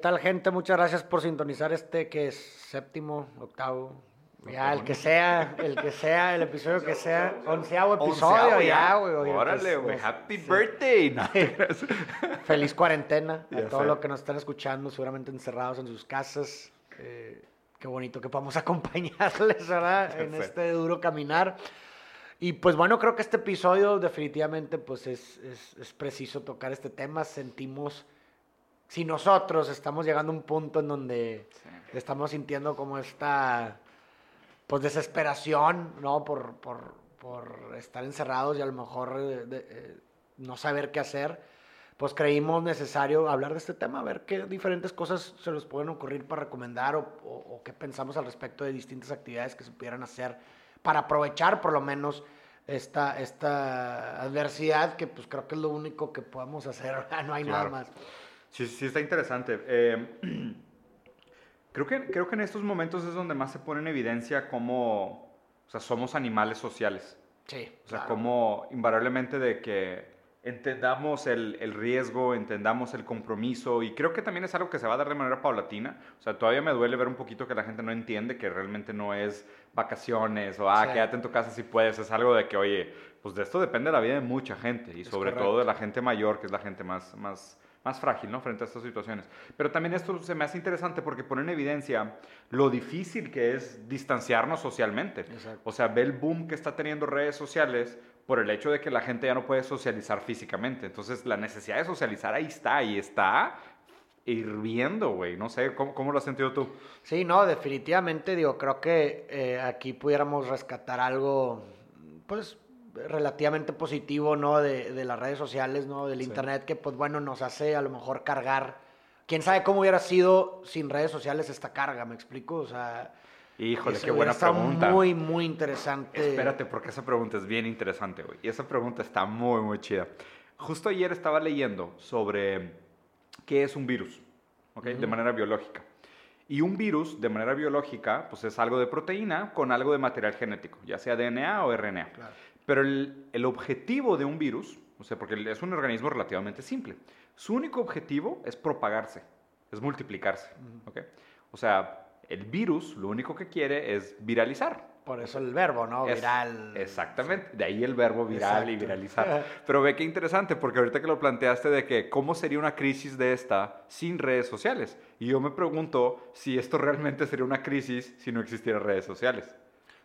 tal, gente? Muchas gracias por sintonizar este que es séptimo, octavo, ya, el que sea, el que sea, el episodio que sea, onceavo episodio, Onceavo ya, güey. oye, Órale, pues, güey. pues, Happy sí. birthday. No, Feliz cuarentena a sé. los que nos están escuchando, seguramente encerrados en sus casas. Eh, qué bonito que podamos acompañarles, ¿verdad? Ya En sé. este duro caminar. Y pues bueno, creo que este episodio definitivamente pues es, es, es preciso tocar este tema. Sentimos, si nosotros estamos llegando a un punto en donde estamos sintiendo como esta pues desesperación, ¿no? Por, por, por estar encerrados y a lo mejor eh, de- eh, no saber qué hacer, pues creímos necesario hablar de este tema, ver qué diferentes cosas se nos pueden ocurrir para recomendar o, o- o qué pensamos al respecto de distintas actividades que se pudieran hacer para aprovechar por lo menos esta, esta adversidad que pues creo que es lo único que podemos hacer, no hay nada Claro. más. Sí, sí está interesante. Eh, creo, que, creo que en estos momentos es donde más se pone en evidencia cómo o sea, somos animales sociales. Sí, O sea, claro. como invariablemente de que entendamos el, el riesgo, entendamos el compromiso y creo que también es algo que se va a dar de manera paulatina. O sea, todavía me duele ver un poquito que la gente no entiende que realmente no es vacaciones o, ah, Sí. quédate en tu casa si puedes. Es algo de que, oye, pues de esto depende la vida de mucha gente y Es sobre correcto. todo de la gente mayor, que es la gente más, más, más frágil, ¿no? Frente a estas situaciones. Pero también esto se me hace interesante porque pone en evidencia lo difícil que es distanciarnos socialmente. Exacto. O sea, ve el boom que está teniendo redes sociales por el hecho de que la gente ya no puede socializar físicamente. Entonces, la necesidad de socializar ahí está y está hirviendo, güey. No sé, ¿cómo, cómo lo has sentido tú? Sí, no, definitivamente, digo, creo que eh, aquí pudiéramos rescatar algo, pues, relativamente positivo, ¿no? De, de las redes sociales, ¿no? Del Sí. internet, que, pues, bueno, nos hace a lo mejor cargar. Quién sabe cómo hubiera sido sin redes sociales esta carga, ¿me explico? O sea, Híjole, qué buena estado pregunta. muy, muy interesante. Espérate, porque esa pregunta es bien interesante, güey. Y esa pregunta está muy, muy chida. Justo ayer estaba leyendo sobre qué es un virus, ¿ok? De manera biológica. Y un virus, de manera biológica, pues es algo de proteína con algo de material genético, ya sea DNA o RNA. Claro. Pero el, el objetivo de un virus, o sea, porque es un organismo relativamente simple, su único objetivo es propagarse, es multiplicarse, ¿ok? O sea, el virus lo único que quiere es viralizar. Por eso el verbo, ¿no? Es- Viral. Exactamente, de ahí el verbo viral y Exacto. viralizar. Pero ve qué interesante, porque ahorita que lo planteaste de que cómo sería una crisis de esta sin redes sociales. Y yo me pregunto si esto realmente sería una crisis si no existieran redes sociales.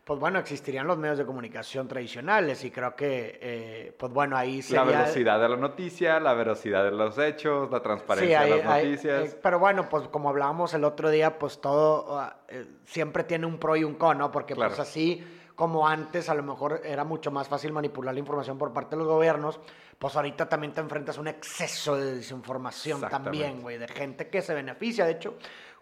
Pues bueno, existirían los medios de comunicación tradicionales y creo que, eh, pues bueno, ahí sería... La velocidad de la noticia, la veracidad de los hechos, la transparencia Sí, de las hay- noticias. eh, pero bueno, pues como hablábamos el otro día, pues todo ah, eh, siempre tiene un pro y un con, ¿no? Porque Claro. pues así como antes a lo mejor era mucho más fácil manipular la información por parte de los gobiernos, pues ahorita también te enfrentas a un exceso de desinformación también, güey, de gente que se beneficia. De hecho,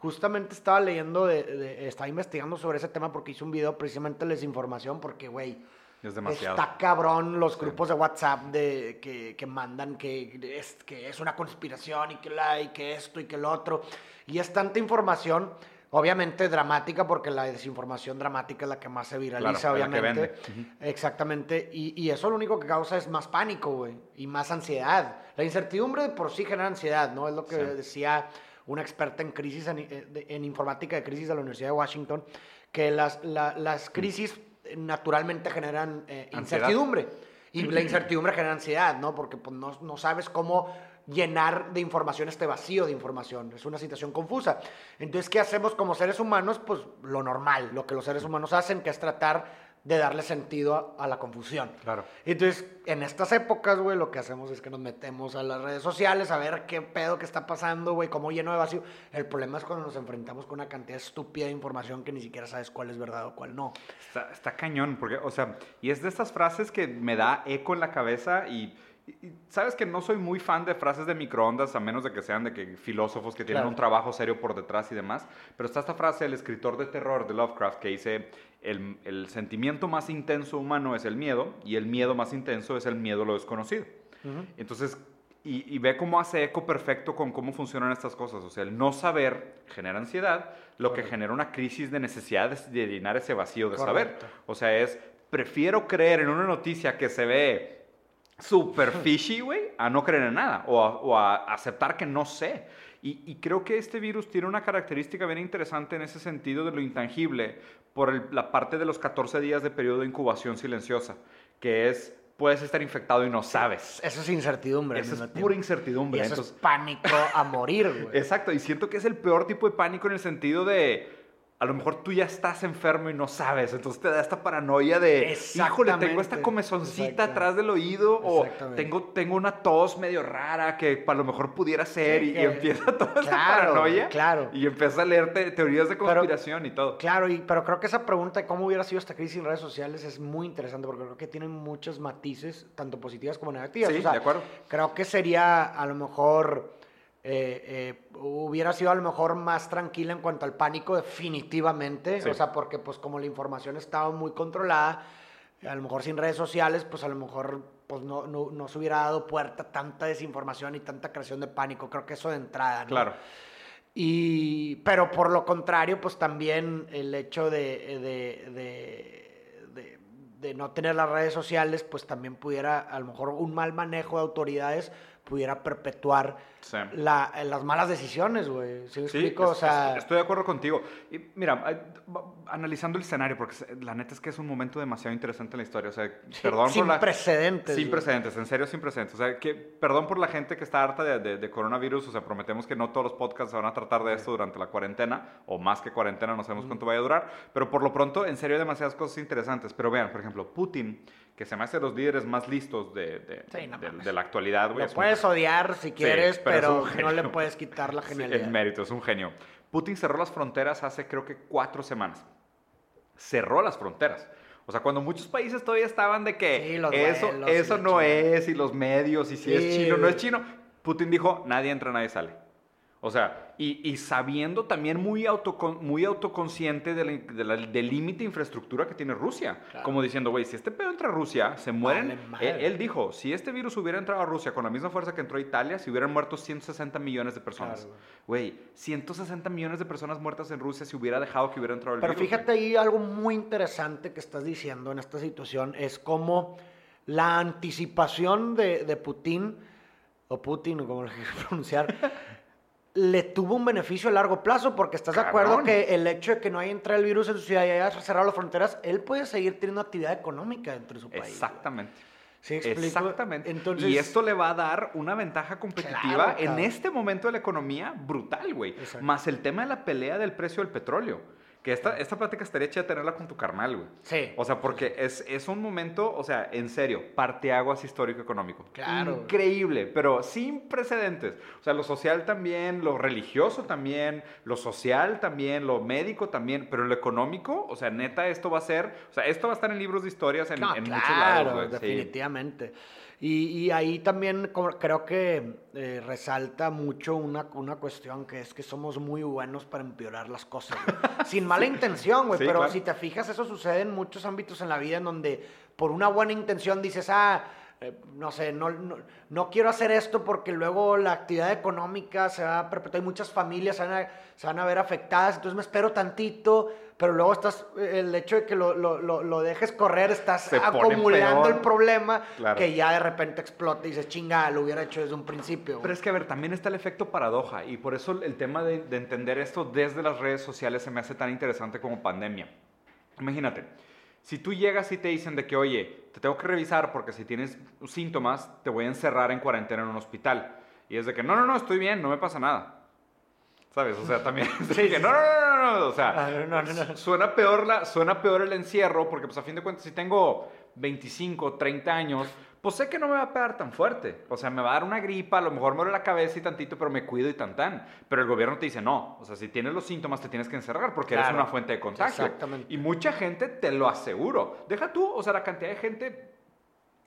justamente estaba leyendo, de, de- estaba investigando sobre ese tema porque hice un video precisamente de desinformación porque, güey, es demasiado. Está cabrón los grupos de WhatsApp de, que, que mandan que es, que es una conspiración y que, la, y que esto y que lo otro. Y es tanta información, obviamente dramática, porque la desinformación dramática es la que más se viraliza, Claro, es la que obviamente. vende. Exactamente. Y, y eso lo único que causa es más pánico, güey, y más ansiedad. La incertidumbre de por sí genera ansiedad, ¿no? Es lo que Sí. decía una experta en crisis, en, eh, en informática de crisis de la Universidad de Washington, que las, la- las crisis eh, naturalmente generan eh, incertidumbre. Y la incertidumbre genera ansiedad, ¿no? Porque pues, no, no sabes cómo llenar de información este vacío de información. Es una situación confusa. Entonces, ¿qué hacemos como seres humanos? Pues lo normal, lo que los seres humanos hacen, que es tratar de darle sentido a, a la confusión. Claro. Entonces, en estas épocas, güey, lo que hacemos es que nos metemos a las redes sociales a ver qué pedo que está pasando, güey, cómo lleno de vacío. El problema es cuando nos enfrentamos con una cantidad estúpida de información que ni siquiera sabes cuál es verdad o cuál no. Está, está cañón, porque, o sea, y es de estas frases que me da eco en la cabeza y, y- y sabes que no soy muy fan de frases de microondas, a menos de que sean de que filósofos que tienen Claro. un trabajo serio por detrás y demás, pero está esta frase del escritor de terror de Lovecraft que dice, el, el sentimiento más intenso humano es el miedo y el miedo más intenso es el miedo a lo desconocido. Entonces, y, y ve cómo hace eco perfecto con cómo funcionan estas cosas. O sea, el no saber genera ansiedad, lo que genera una crisis de necesidad de, de llenar ese vacío de Correcto. saber. O sea, es, prefiero creer en una noticia que se ve super fishy, güey, a no creer en nada o a, o a aceptar que no sé. Y, creo que este virus tiene una característica bien interesante en ese sentido de lo intangible por la parte de los 14 días de periodo de incubación silenciosa, que es puedes estar infectado y no sabes. Eso es incertidumbre. Eso es pura incertidumbre. eso es pánico a morir, güey. Exacto, y siento que es el peor tipo de pánico en el sentido de a lo mejor tú ya estás enfermo y no sabes, entonces te da esta paranoia de, híjole, tengo esta comezoncita atrás del oído o tengo, tengo una tos medio rara que a lo mejor pudiera ser y, empieza toda esta paranoia claro. y empieza a leer teorías de conspiración y todo. Claro, y, pero creo que esa pregunta de cómo hubiera sido esta crisis en redes sociales es muy interesante porque creo que tienen muchos matices, tanto positivas como negativas. Sí, de acuerdo. Creo que sería a lo mejor eh, eh, hubiera sido a lo mejor más tranquila en cuanto al pánico, definitivamente. O sea, porque pues como la información estaba muy controlada, a lo mejor sin redes sociales, pues a lo mejor pues no, no, se hubiera dado puerta tanta desinformación y tanta creación de pánico. Creo que eso de entrada, ¿no? Claro. Y, pero por lo contrario, pues también el hecho de, de, de, de, no tener las redes sociales, pues también pudiera, a lo mejor un mal manejo de autoridades pudiera perpetuar la, las malas decisiones, güey. ¿Sí explico? o sea... estoy de acuerdo contigo. Y mira, analizando el escenario, porque la neta es que es un momento demasiado interesante en la historia. O sea, perdón sin por la... precedentes. Sin precedentes, en serio, sin precedentes. O sea, que perdón por la gente que está harta de, de, coronavirus. O sea, prometemos que no todos los podcasts se van a tratar de esto durante la cuarentena, o más que cuarentena, no sabemos cuánto vaya a durar. Pero por lo pronto, en serio, hay demasiadas cosas interesantes. Pero vean, por ejemplo, Putin que se me hace los líderes más listos de, de, la actualidad, güey. Lo puedes odiar si quieres, pero, no le puedes quitar la genialidad. el mérito, es un genio. Putin cerró las fronteras hace creo que cuatro semanas. Cerró las fronteras. O sea, cuando muchos países todavía estaban de que eso, eso no es, y los medios, y si es chino, no es chino, Putin dijo, nadie entra, nadie sale. O sea, y, sabiendo también muy, muy autoconsciente del límite de infraestructura que tiene Rusia. Como diciendo, güey, si este pedo entra a Rusia, se mueren. él, dijo, si este virus hubiera entrado a Rusia con la misma fuerza que entró a Italia, se hubieran muerto 160 millones de personas. Güey, 160 millones de personas muertas en Rusia si hubiera dejado que hubiera entrado el Pero virus. Pero fíjate ahí algo muy interesante que estás diciendo en esta situación, es como la anticipación de, de Putin, o Putin, o como lo quieras pronunciar, le tuvo un beneficio a largo plazo, porque estás de acuerdo que el hecho de que no haya entrado el virus en su ciudad y haya cerrado las fronteras, él puede seguir teniendo actividad económica dentro de su país. Exactamente. ¿Sí Exactamente. Entonces, y esto le va a dar una ventaja competitiva en este momento de la economía brutal, güey. Más el tema de la pelea del precio del petróleo. Que esta, esta plática estaría chida tenerla con tu carnal, güey. Sí. O sea, porque es, es un momento, o sea, en serio, parteaguas histórico-económico. Claro. Increíble, pero sin precedentes. O sea, lo social también, lo religioso también, lo social también, lo médico también, pero lo económico, o sea, neta, esto va a ser, o sea, esto va a estar en libros de historias en, muchos lados. Claro, definitivamente. Y, ahí también creo que eh, resalta mucho una, una cuestión que es que somos muy buenos para empeorar las cosas, sin mala intención, güey, pero si te fijas, eso sucede en muchos ámbitos en la vida en donde por una buena intención dices, ah, eh, no sé, no, no, quiero hacer esto porque luego la actividad económica se va a perpetuar, hay muchas familias se van, a, se van a ver afectadas, entonces me espero tantito, pero luego estás, el hecho de que lo, lo, lo, dejes correr, estás acumulando el problema que ya de repente explota y dices, chinga, lo hubiera hecho desde un principio. Pero es que, a ver, también está el efecto paradoja y por eso el tema de, de entender esto desde las redes sociales se me hace tan interesante como pandemia. Imagínate, si tú llegas y te dicen de que, oye, te tengo que revisar porque si tienes síntomas, te voy a encerrar en cuarentena en un hospital. Y es de que, no, no, no, estoy bien, no me pasa nada. ¿Sabes? O sea, también. Sí, que, no, no, no, no, no. O sea, ah, Suena, peor la, suena peor el encierro, porque, pues, a fin de cuentas, si tengo 25, 30 años, pues sé que no me va a pegar tan fuerte. O sea, me va a dar una gripa, a lo mejor me duele la cabeza y tantito, pero me cuido y tan tan. Pero el gobierno te dice, no. O sea, si tienes los síntomas, te tienes que encerrar porque eres una fuente de contagio. Exactamente. Y mucha gente te lo aseguro. Deja tú, o sea, la cantidad de gente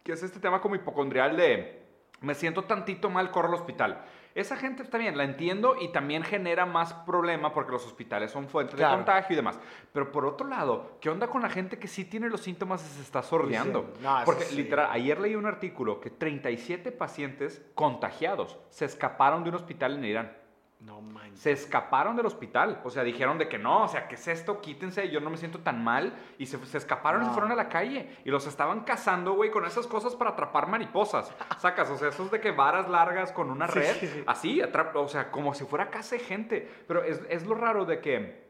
que es este tema como hipocondrial de me siento tantito mal, corro al hospital. Esa gente está bien, la entiendo y también genera más problema porque los hospitales son fuentes de contagio y demás. Pero por otro lado, ¿qué onda con la gente que sí tiene los síntomas y se está sordeando? porque literal, ayer leí un artículo que 37 pacientes contagiados se escaparon de un hospital en Irán. No manches. Se escaparon del hospital. O sea, dijeron de que no, o sea, ¿qué es esto? Quítense, yo no me siento tan mal. Y se, se escaparon y se fueron a la calle. Y los estaban cazando, güey, con esas cosas para atrapar mariposas. Sacas, o sea, esos de que varas largas con una red. sí, sí. Así, o sea, como si fuera casa de gente. Pero es, es lo raro de que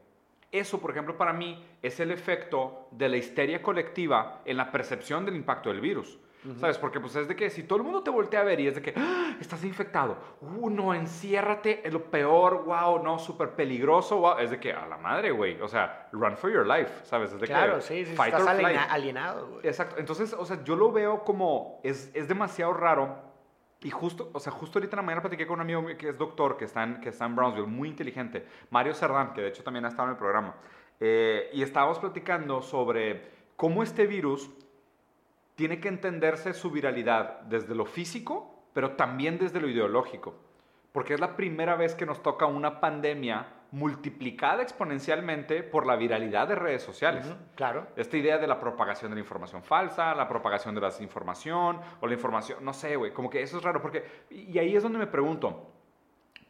eso, por ejemplo, para mí es el efecto de la histeria colectiva en la percepción del impacto del virus. ¿Sabes? Porque pues es de que si todo el mundo te voltea a ver y es de que "Ah, estás infectado, uh, no, enciérrate, es lo peor, wow, no, súper peligroso, wow, es de que a la madre, güey, o sea, run for your life, ¿sabes? Es de Claro, que sí, sí, fight estás or flight. aliena- alienado, güey. Exacto. Entonces, o sea, yo lo veo como es, es demasiado raro. Y justo, o sea, justo ahorita en la mañana platiqué con un amigo que es doctor, que está en, que está en Brownsville, muy inteligente, Mario Cerdán, que de hecho también ha estado en el programa. Eh, y estábamos platicando sobre cómo este virus tiene que entenderse su viralidad desde lo físico, pero también desde lo ideológico. Porque es la primera vez que nos toca una pandemia multiplicada exponencialmente por la viralidad de redes sociales. Claro. Esta idea de la propagación de la información falsa, la propagación de la desinformación o la información, no sé, güey, como que eso es raro porque y ahí es donde me pregunto,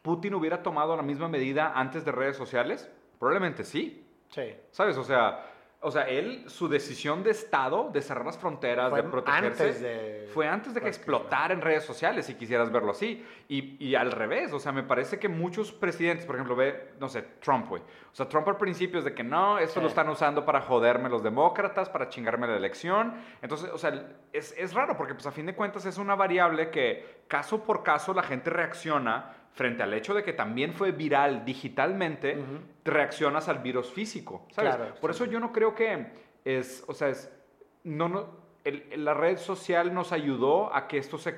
¿Putin hubiera tomado la misma medida antes de redes sociales? Probablemente sí. Sí. ¿Sabes? O sea, o sea, él su decisión de estado de cerrar las fronteras, Fue de protegerse antes de- fue antes de que explotara en redes sociales, si quisieras verlo así. Y, y al revés, o sea, me parece que muchos presidentes, por ejemplo, ve, no sé, Trump, güey. O sea, Trump al principio es de que no, esto Sí. lo están usando para joderme los demócratas, para chingarme la elección. Entonces, o sea, es, es raro porque, pues, a fin de cuentas es una variable que caso por caso la gente reacciona frente al hecho de que también fue viral digitalmente, reaccionas al virus físico, ¿sabes? Claro, por sí. eso yo no creo que es, o sea, es, no, no, el- la red social nos ayudó a que esto se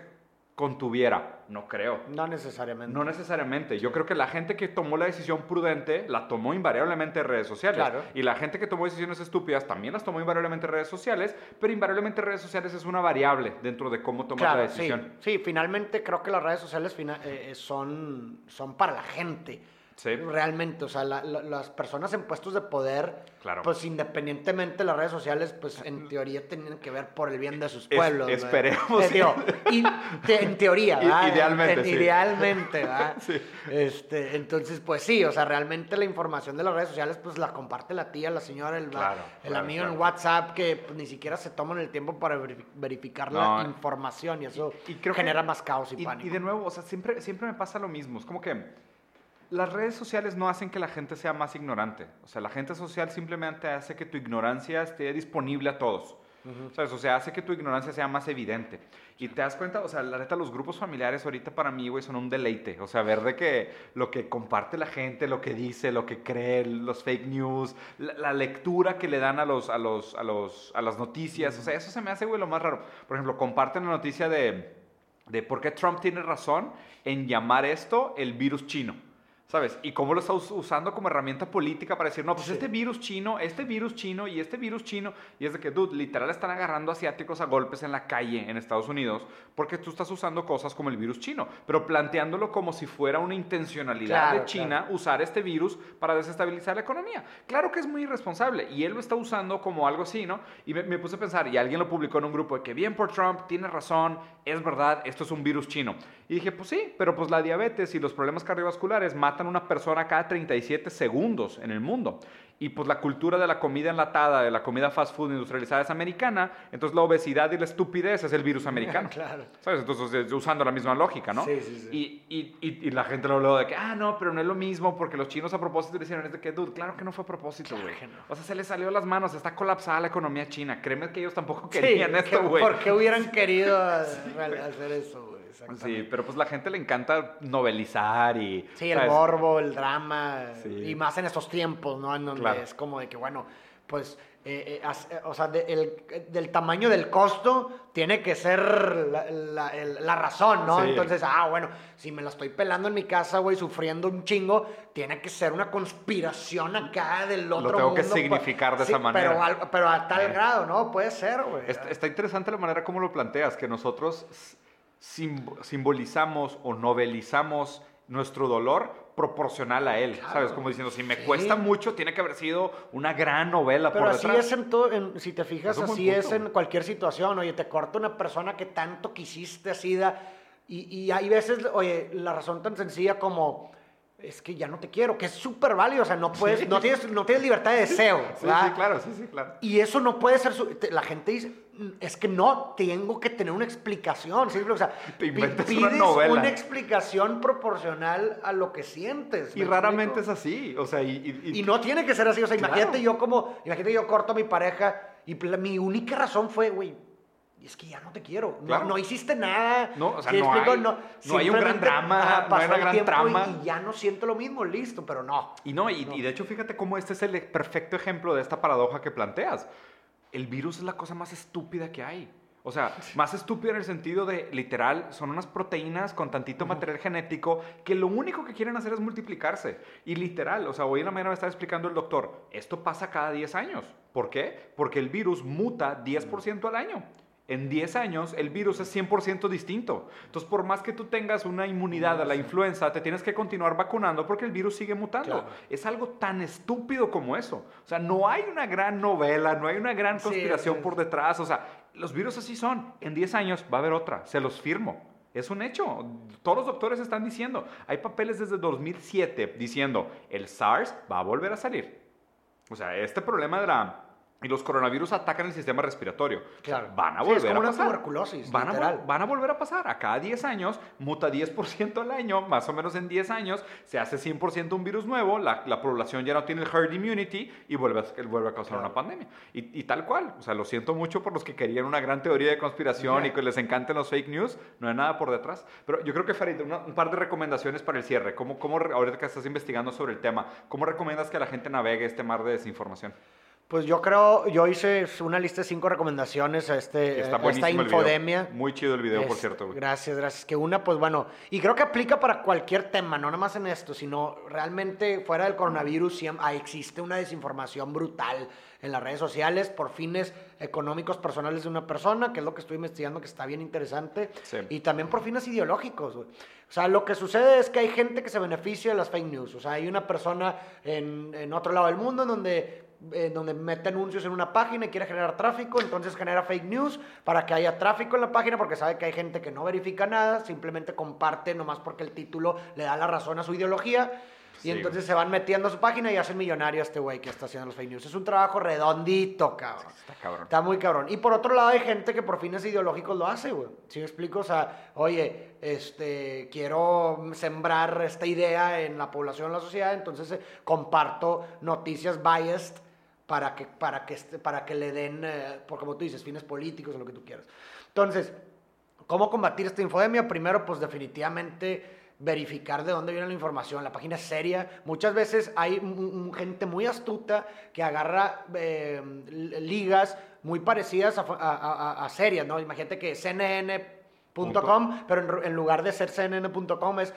contuviera, no creo. No necesariamente. No necesariamente. Yo creo que la gente que tomó la decisión prudente la tomó invariablemente en redes sociales. Claro. Y la gente que tomó decisiones estúpidas también las tomó invariablemente en redes sociales, pero invariablemente redes sociales es una variable dentro de cómo tomar la Claro, decisión. Sí, finalmente creo que las redes sociales eh, eh, son, son para la gente. Sí. Realmente, o sea, la- la- las personas en puestos de poder, Claro. pues independientemente de las redes sociales, pues en teoría tienen que ver por el bien de sus pueblos. esperemos, Eh, sí. digo, y te- en teoría, ¿verdad? idealmente, En- sí. Idealmente, ¿verdad? Sí. Este, entonces, pues sí, o sea, realmente la información de las redes sociales, pues la comparte la tía, la señora, el, Claro, el claro, amigo en WhatsApp, que pues, ni siquiera se toman el tiempo para verifi- verificar No, la información y eso y creo que- genera más caos y, Y, pánico. y de nuevo, o sea, siempre, siempre me pasa lo mismo. Es como que las redes sociales no hacen que la gente sea más ignorante. O sea, la gente social simplemente hace que tu ignorancia esté disponible a todos. ¿Sabes? O sea, hace que tu ignorancia sea más evidente. Y te das cuenta, o sea, la neta, los grupos familiares ahorita para mí, güey, son un deleite. O sea, ver de que lo que comparte la gente, lo que dice, lo que cree, los fake news, la, la lectura que le dan a, los, a, los, a, los, a las noticias. O sea, eso se me hace, güey, lo más raro. Por ejemplo, comparten la noticia de, de por qué Trump tiene razón en llamar esto el virus chino. ¿Sabes? Y cómo lo está us- usando como herramienta política para decir, no, pues Sí. este virus chino, este virus chino y este virus chino. Y es de que, dude, literal están agarrando asiáticos a golpes en la calle en Estados Unidos porque tú estás usando cosas como el virus chino, pero planteándolo como si fuera una intencionalidad Claro, de China usar este virus para desestabilizar la economía. Claro que es muy irresponsable y él lo está usando como algo así, ¿no? Y me, me puse a pensar, y alguien lo publicó en un grupo de que bien por Trump, tiene razón, es verdad, esto es un virus chino. Y dije, pues sí, pero pues la diabetes y los problemas cardiovasculares matan a una persona cada 37 segundos en el mundo. Y pues la cultura de la comida enlatada, de la comida fast food industrializada es americana, entonces la obesidad y la estupidez es el virus americano. Claro. ¿Sabes? Entonces, es- usando la misma lógica, ¿no? Sí, sí, sí. Y, y, y, y la gente lo habló de que, ah, no, pero no es lo mismo porque los chinos a propósito le hicieron es de que, dude, claro que no fue a propósito, Claro güey. que no. O sea, se les salió las manos, está colapsada la economía china. Créeme que ellos tampoco Sí, querían que- esto, güey. ¿Por qué hubieran querido hacer eso, güey? Sí, pero pues la gente le encanta novelizar y... Sí, el ¿sabes? morbo, el drama, Sí. y más en estos tiempos, ¿no? En donde Claro. es como de que, bueno, pues, eh, eh, eh, o sea, de- el- del tamaño del costo tiene que ser la, la- el- la razón, ¿no? Sí. Entonces, ah, bueno, si me la estoy pelando en mi casa, güey, sufriendo un chingo, tiene que ser una conspiración acá del otro tengo que mundo, significar de Sí, esa manera. Pero, al- pero a tal Eh. grado, ¿no? Puede ser, güey. Está, está interesante la manera como lo planteas, que nosotros simbolizamos o novelizamos nuestro dolor proporcional a él, Claro. ¿sabes? Como diciendo, si me Sí. cuesta mucho, tiene que haber sido una gran novela Pero por así detrás. es en todo, en- si te fijas, Es así es en cualquier situación. Oye, te corta una persona que tanto quisiste así, da, y, y hay veces, oye, la razón tan sencilla como, es que ya no te quiero, que es súper válido, o sea, no puedes, no, tienes, no tienes libertad de deseo. Sí, ¿verdad? sí, claro, sí, sí, claro. Y eso no puede ser, su- la gente dice, "Mm, es que no, tengo que tener una explicación, ¿sí? O sea, Te pides una novela. una explicación proporcional a lo que sientes. Y ¿me raramente es así, o sea, y... y- y- Y no tiene que ser así, o sea, Claro. imagínate yo como, imagínate yo corto a mi pareja y mi única razón fue, güey, es que ya no te quiero. No- Claro. No, hiciste nada. No, o sea, ¿Sí me no explico? hay- no hay un gran drama, no hay una gran tiempo y- trama. Y, ya no siento lo mismo, listo, pero no. Y no, y, No. y de hecho fíjate cómo este es el perfecto ejemplo de esta paradoja que planteas. El virus es la cosa más estúpida que hay. O sea, más estúpida en el sentido de, literal, son unas proteínas con tantito material genético que lo único que quieren hacer es multiplicarse. Y literal, o sea, hoy en la mañana me estaba explicando el doctor, esto pasa cada 10 años. ¿Por qué? Porque el virus muta 10% al año. En 10 años el virus es 100% distinto. Entonces, por más que tú tengas una inmunidad a la influenza, te tienes que continuar vacunando porque el virus sigue mutando. Claro. Es algo tan estúpido como eso. O sea, no hay una gran novela, no hay una gran Sí, conspiración por detrás. O sea, los virus así son. En 10 años va a haber otra. Se los firmo. Es un hecho. Todos los doctores están diciendo. Hay papeles desde 2007 diciendo, el SARS va a volver a salir. O sea, este problema de la... Y los coronavirus atacan el sistema respiratorio. Claro. van a Sí, volver es como a una pasar. tuberculosis, Van a, literal. van a volver a pasar. A cada 10 años, muta 10% al año, más o menos en 10 años, se hace 100% un virus nuevo, la, la población ya no tiene el herd immunity y vuelve a, vuelve a causar Claro. una pandemia. Y, y tal cual. O sea, lo siento mucho por los que querían una gran teoría de conspiración y que les encanten los fake news. No hay nada por detrás. Pero yo creo que, Farid, una- un par de recomendaciones para el cierre. ¿Cómo, cómo, ahorita que estás investigando sobre el tema, ¿cómo recomiendas que la gente navegue este mar de desinformación? Pues yo creo, yo hice una lista de cinco recomendaciones a, este, Que está a esta buenísimo el video. infodemia. Muy chido el video, por cierto. güey. Gracias, gracias. Que una, pues bueno, y creo que aplica para cualquier tema, no nada más en esto, sino realmente fuera del coronavirus ah, existe una desinformación brutal en las redes sociales por fines económicos personales de una persona, que es lo que estoy investigando, que está bien interesante, Sí. y también por fines ideológicos. güey. O sea, lo que sucede es que hay gente que se beneficia de las fake news. O sea, hay una persona en, en otro lado del mundo en donde, en donde mete anuncios en una página y quiere generar tráfico, entonces genera fake news para que haya tráfico en la página porque sabe que hay gente que no verifica nada, simplemente comparte nomás porque el título le da la razón a su ideología. Y Sí, entonces se van metiendo a su página y hacen millonario a este güey que está haciendo los fake news. Es un trabajo redondito, cabrón. Está cabrón. Está muy cabrón. Y por otro lado hay gente que por fines ideológicos lo hace, güey. ¿Sí me explico? O sea, oye, este, quiero sembrar esta idea en la población, en la sociedad, entonces eh, comparto noticias biased para que, para que, este- para que le den, eh, por como tú dices, fines políticos o lo que tú quieras. Entonces, ¿cómo combatir esta infodemia? Primero, pues definitivamente verificar de dónde viene la información. La página es seria. Muchas veces hay gente muy astuta que agarra eh, ligas muy parecidas a, a- a- a serias, ¿no? Imagínate que CNN.com, pero en, lugar de ser CNN.com es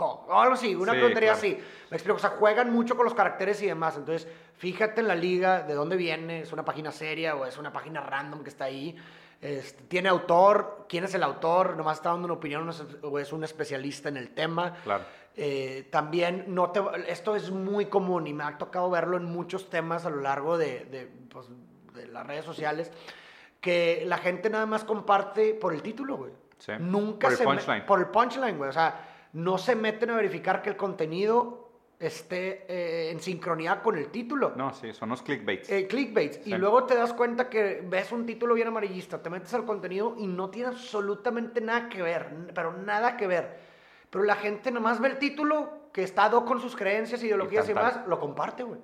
CNN3.com. O algo así, una Sí, tontería claro. así. Me explico, o sea, juegan mucho con los caracteres y demás. Entonces, fíjate en la liga, de dónde viene, es una página seria o es una página random que está ahí. Este, tiene autor, quién es el autor, nomás está dando una opinión o es- un especialista en el tema. Claro. Eh, también, no te, esto es muy común y me ha tocado verlo en muchos temas a lo largo de, de, pues, de las redes sociales, que la gente nada más comparte por el título, güey. Sí, Nunca por el se me- punchline. por el punchline, güey. O sea, no se meten a verificar que el contenido esté eh, en sincronía con el título. No, sí, son los clickbaits. Eh, clickbaits. Y luego te das cuenta que ves un título bien amarillista, te metes al contenido y no tiene absolutamente nada que ver, pero nada que ver. Pero la gente nomás ve el título que está do con sus creencias, ideologías y, tan. demás, lo comparte, güey.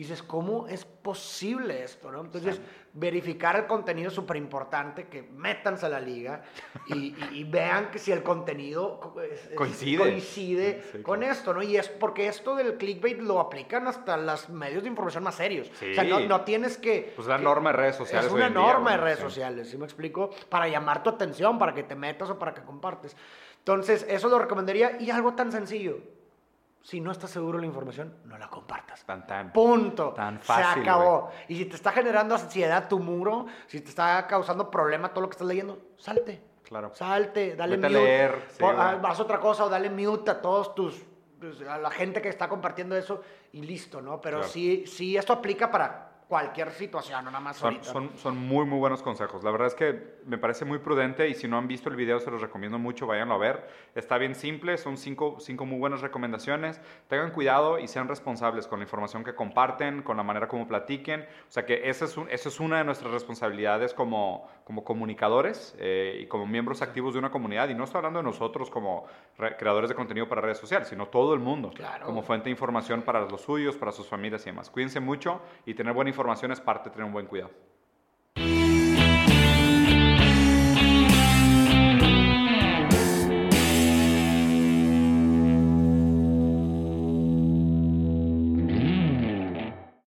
Y dices, ¿cómo es posible esto? ¿no? Entonces, verificar el contenido es súper importante, que métanse a la liga y, y- y vean que si el contenido co- es- Coincide. coincide Sí, con claro. esto, ¿no? Y es porque esto del clickbait lo aplican hasta los medios de información más serios. Sí. O sea, no, no tienes que... Pues la que- norma de redes sociales Es hoy una en día, norma de redes sí. sociales, ¿sí me explico? Para llamar tu atención, para que te metas o para que compartes. Entonces, eso lo recomendaría. Y algo tan sencillo. Si no estás seguro de la información, no la compartas. Tan, tan. Punto. Tan fácil, Se acabó. Y si te está generando ansiedad tu muro, si te está causando problema todo lo que estás leyendo, salte. Claro. Salte, dale Vete a mute. leer, sí, haz otra cosa o dale mute a todos tus pues, a la gente que está compartiendo eso y listo, ¿no? Pero Claro. sí, sí, esto aplica para cualquier situación, no nada más Son, ahorita. son, son muy, muy buenos consejos. La verdad es que me parece muy prudente y si no han visto el video se los recomiendo mucho, váyanlo a ver. Está bien simple, son cinco, cinco muy buenas recomendaciones. Tengan cuidado y sean responsables con la información que comparten, con la manera como platiquen. O sea que esa es, un- esa es una de nuestras responsabilidades como, como comunicadores eh, y como miembros activos de una comunidad. Y no estoy hablando de nosotros como re- creadores de contenido para redes sociales, sino todo el mundo Claro. como fuente de información para los suyos, para sus familias y demás. Cuídense mucho y tener buena información es parte de tener un buen cuidado.